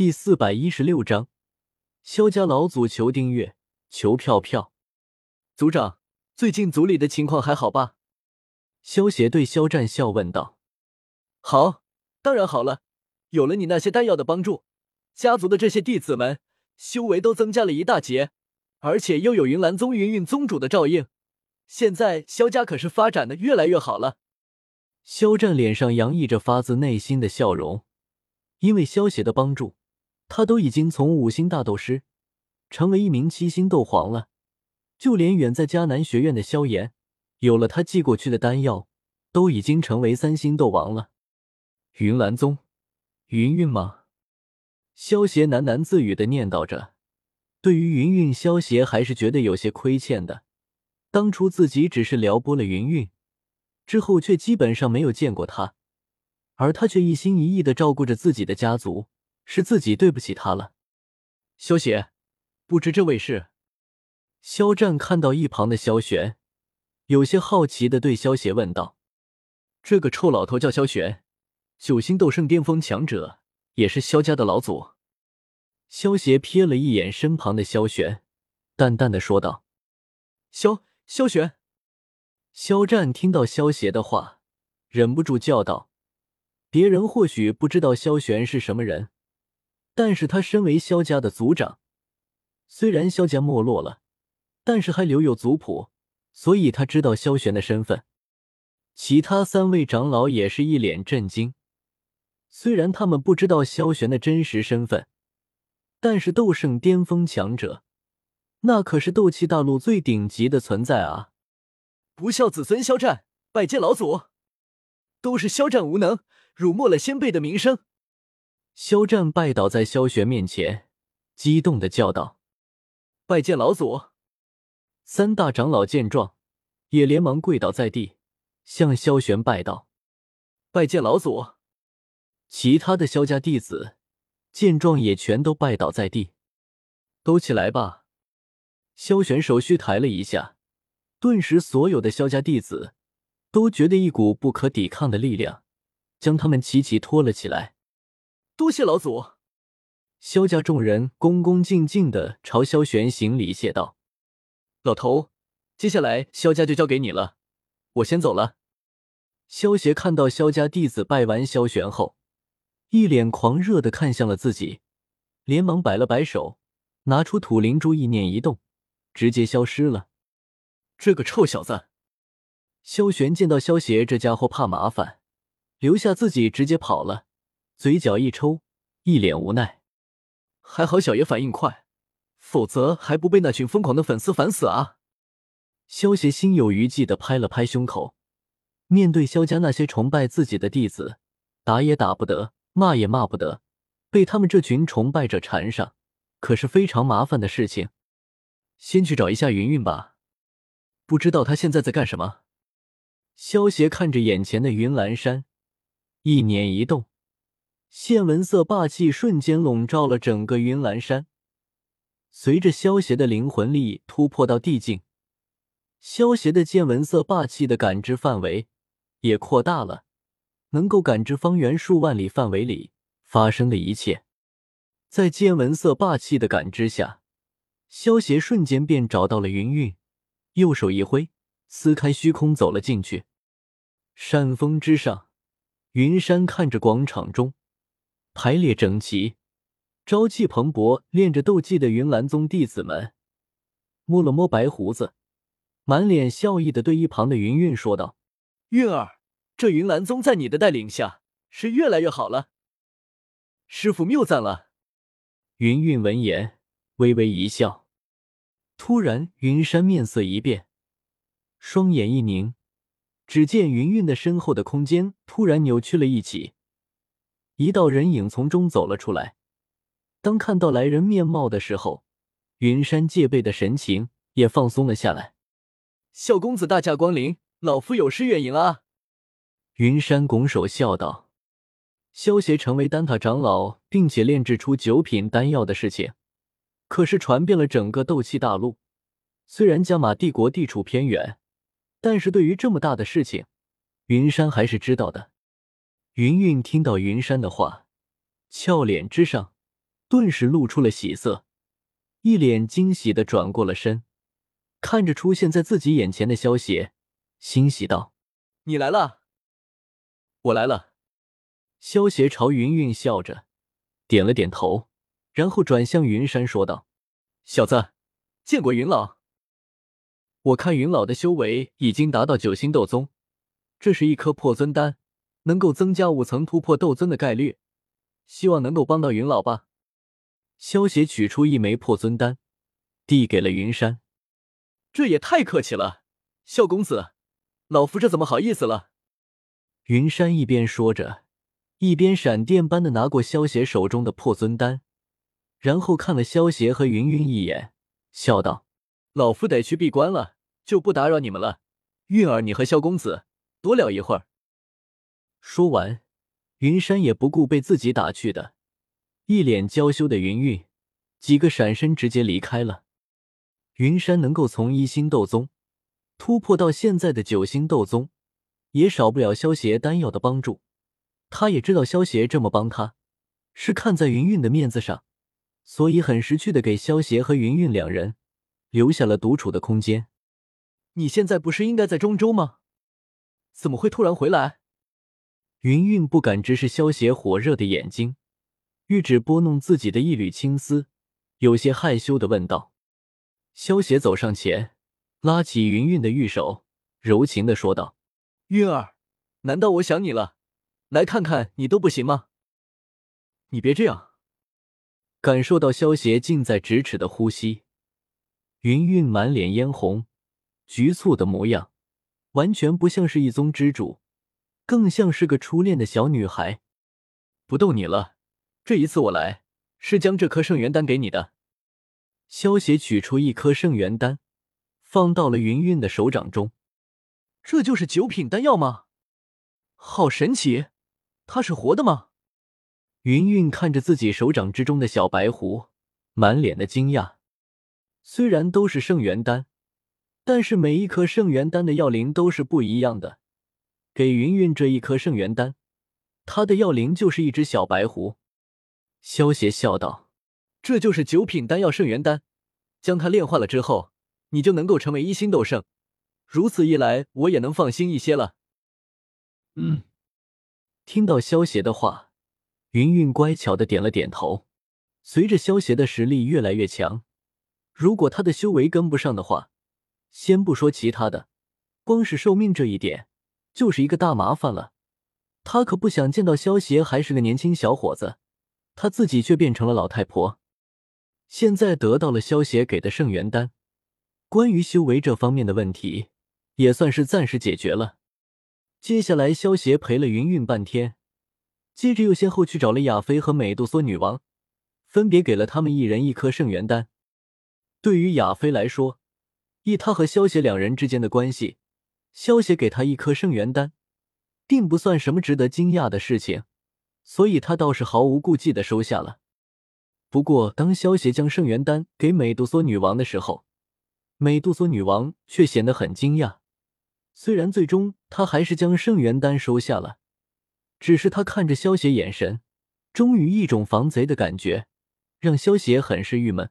第四百一十六章，萧家老祖求订阅，求票票。族长，最近族里的情况还好吧？萧协对萧战笑问道。好，当然好了。有了你那些丹药的帮助，家族的这些弟子们修为都增加了一大截，而且又有云岚宗云韵宗主的照应，现在萧家可是发展的越来越好了。萧战脸上洋溢着发自内心的笑容，因为萧协的帮助。他都已经从五星大斗师成为一名七星斗皇了，就连远在迦南学院的萧炎，有了他寄过去的丹药，都已经成为三星斗王了。云岚宗，云韵吗？萧协喃喃自语的念叨着。对于云韵，萧协还是觉得有些亏欠的。当初自己只是撩拨了云韵，之后却基本上没有见过他，而他却一心一意的照顾着自己的家族。是自己对不起他了，萧邪，不知这位是？萧战看到一旁的萧玄，有些好奇的对萧邪问道：“这个臭老头叫萧玄，九星斗圣巅峰强者，也是萧家的老祖。”萧邪瞥了一眼身旁的萧玄，淡淡的说道：“萧萧玄。”萧战听到萧邪的话，忍不住叫道：“别人或许不知道萧玄是什么人。”但是他身为萧家的族长，虽然萧家没落了，但是还留有族谱，所以他知道萧玄的身份。其他三位长老也是一脸震惊，虽然他们不知道萧玄的真实身份，但是斗圣巅峰强者，那可是斗气大陆最顶级的存在啊！不孝子孙萧战，拜见老祖！都是萧战无能，辱没了先辈的名声。肖战拜倒在萧玄面前，激动的叫道：“拜见老祖！”三大长老见状，也连忙跪倒在地，向萧玄拜道：“拜见老祖！”其他的萧家弟子见状，也全都拜倒在地。都起来吧！萧玄手虚抬了一下，顿时所有的萧家弟子都觉得一股不可抵抗的力量将他们齐齐拖了起来。多谢老祖，萧家众人恭恭敬敬的朝萧玄行礼谢道：“老头，接下来萧家就交给你了，我先走了。”萧协看到萧家弟子拜完萧玄后，一脸狂热的看向了自己，连忙摆了摆手，拿出土灵珠，意念一动，直接消失了。这个臭小子！萧玄见到萧协这家伙怕麻烦，留下自己直接跑了。嘴角一抽，一脸无奈。还好小爷反应快，否则还不被那群疯狂的粉丝烦死啊！萧协心有余悸的拍了拍胸口，面对萧家那些崇拜自己的弟子，打也打不得，骂也骂不得，被他们这群崇拜者缠上，可是非常麻烦的事情。先去找一下云云吧，不知道他现在在干什么。萧协看着眼前的云岚山，一念一动。见闻色霸气瞬间笼罩了整个云岚山，随着萧邪的灵魂力突破到地境，萧邪的见闻色霸气的感知范围也扩大了，能够感知方圆数万里范围里发生的一切。在见闻色霸气的感知下，萧邪瞬间便找到了云韵，右手一挥，撕开虚空走了进去。山峰之上，云山看着广场中。排列整齐、朝气蓬勃、练着斗技的云岚宗弟子们，摸了摸白胡子，满脸笑意的对一旁的云韵说道：“韵儿，这云岚宗在你的带领下是越来越好了，师傅谬赞了。”云韵闻言微微一笑，突然云山面色一变，双眼一凝，只见云韵的身后的空间突然扭曲了一起。一道人影从中走了出来。当看到来人面貌的时候，云山戒备的神情也放松了下来。萧公子大驾光临，老夫有失远迎啊！云山拱手笑道：“萧协成为丹塔长老，并且炼制出九品丹药的事情，可是传遍了整个斗气大陆。虽然加玛帝国地处偏远，但是对于这么大的事情，云山还是知道的。”云韵听到云山的话，俏脸之上顿时露出了喜色，一脸惊喜的转过了身，看着出现在自己眼前的萧邪，欣喜道：“你来了，我来了。”萧邪朝云云笑着点了点头，然后转向云山说道：“小子，见过云老。我看云老的修为已经达到九星斗宗，这是一颗破尊丹，能够增加五层突破斗尊的概率，希望能够帮到云老吧。”萧邪取出一枚破尊丹，递给了云山。这也太客气了，萧公子，老夫这怎么好意思了？云山一边说着。一边闪电般的拿过萧邪手中的破尊丹，然后看了萧邪和云云一眼，笑道：“老夫得去闭关了，就不打扰你们了。韵儿，你和萧公子多聊一会儿。”说完，云山也不顾被自己打去的，一脸娇羞的云云，几个闪身直接离开了。云山能够从一星斗宗突破到现在的九星斗宗，也少不了萧邪丹药的帮助。他也知道萧邪这么帮他，是看在云云的面子上，所以很识趣的给萧邪和云云两人留下了独处的空间。你现在不是应该在中州吗？怎么会突然回来？云云不敢直视萧邪火热的眼睛，玉指拨弄自己的一缕青丝，有些害羞的问道。萧邪走上前，拉起云云的玉手，柔情的说道：“云儿，难道我想你了？”来看看你都不行吗？你别这样。感受到萧邪近在咫尺的呼吸，云韵满脸嫣红，局促的模样，完全不像是一宗之主，更像是个初恋的小女孩。不逗你了，这一次我来是将这颗圣元丹给你的。萧邪取出一颗圣元丹，放到了云韵的手掌中。这就是九品丹药吗？好神奇！它是活的吗？云云看着自己手掌之中的小白狐，满脸的惊讶。虽然都是圣元丹，但是每一颗圣元丹的药灵都是不一样的。给云云这一颗圣元丹，他的药灵就是一只小白狐。萧邪笑道：“这就是九品丹药圣元丹，将它炼化了之后，你就能够成为一星斗圣。如此一来，我也能放心一些了。”嗯。听到萧邪的话，云云乖巧的点了点头。随着萧邪的实力越来越强，如果他的修为跟不上的话，先不说其他的，光是寿命这一点就是一个大麻烦了。他可不想见到萧邪还是个年轻小伙子，他自己却变成了老太婆。现在得到了萧邪给的圣元丹，关于修为这方面的问题也算是暂时解决了。接下来，萧协陪了云云半天，接着又先后去找了亚飞和美杜莎女王，分别给了他们一人一颗圣元丹。对于亚飞来说，以他和萧协两人之间的关系，萧协给他一颗圣元丹，并不算什么值得惊讶的事情，所以他倒是毫无顾忌的收下了。不过，当萧协将圣元丹给美杜莎女王的时候，美杜莎女王却显得很惊讶。虽然最终他还是将圣元丹收下了，只是他看着萧邪眼神，终于一种防贼的感觉，让萧邪很是郁闷。